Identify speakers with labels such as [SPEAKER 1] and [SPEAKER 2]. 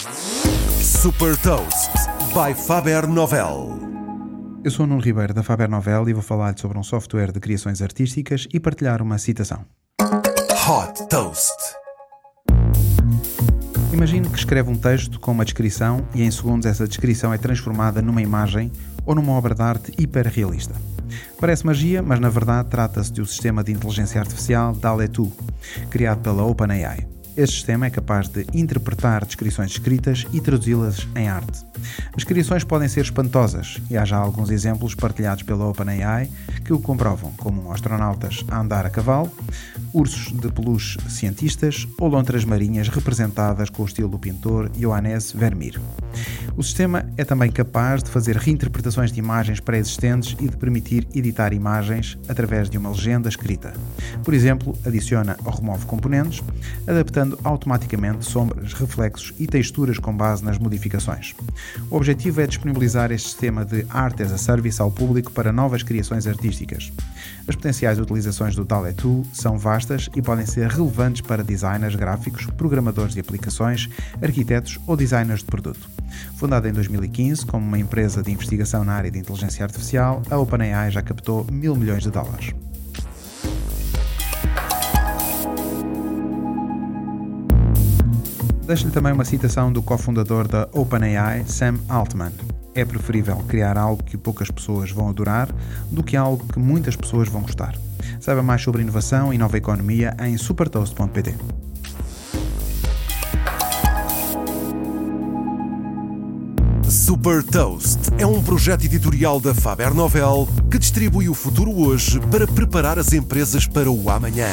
[SPEAKER 1] Super Toast by Faber Novel.
[SPEAKER 2] Eu sou o Nuno Ribeiro da Faber Novel e vou falar sobre um software de criações artísticas e partilhar uma citação.
[SPEAKER 1] Hot Toast.
[SPEAKER 2] Imagine que escreve um texto com uma descrição e em segundos essa descrição é transformada numa imagem ou numa obra de arte hiperrealista. Parece magia, mas na verdade trata-se de um sistema de inteligência artificial DALE-2, criado pela OpenAI. Este sistema é capaz de interpretar descrições escritas e traduzi-las em arte. As criações podem ser espantosas e há já alguns exemplos partilhados pela OpenAI que o comprovam, como astronautas a andar a cavalo, ursos de peluche cientistas ou lontras marinhas representadas com o estilo do pintor Johannes Vermeer. O sistema é também capaz de fazer reinterpretações de imagens pré-existentes e de permitir editar imagens através de uma legenda escrita. Por exemplo, adiciona ou remove componentes, adaptando automaticamente sombras, reflexos e texturas com base nas modificações. O objetivo é disponibilizar este sistema de Art as a Service ao público para novas criações artísticas. As potenciais utilizações do DALE 2 são vastas e podem ser relevantes para designers gráficos, programadores de aplicações, arquitetos ou designers de produto. Fundada em 2015 como uma empresa de investigação na área de inteligência artificial, a OpenAI já captou mil milhões de dólares. Deixo-lhe também uma citação do cofundador da OpenAI, Sam Altman. É preferível criar algo que poucas pessoas vão adorar do que algo que muitas pessoas vão gostar. Saiba mais sobre inovação e nova economia em supertoast.pt.
[SPEAKER 1] Super Toast é um projeto editorial da Faber Novel que distribui o futuro hoje para preparar as empresas para o amanhã.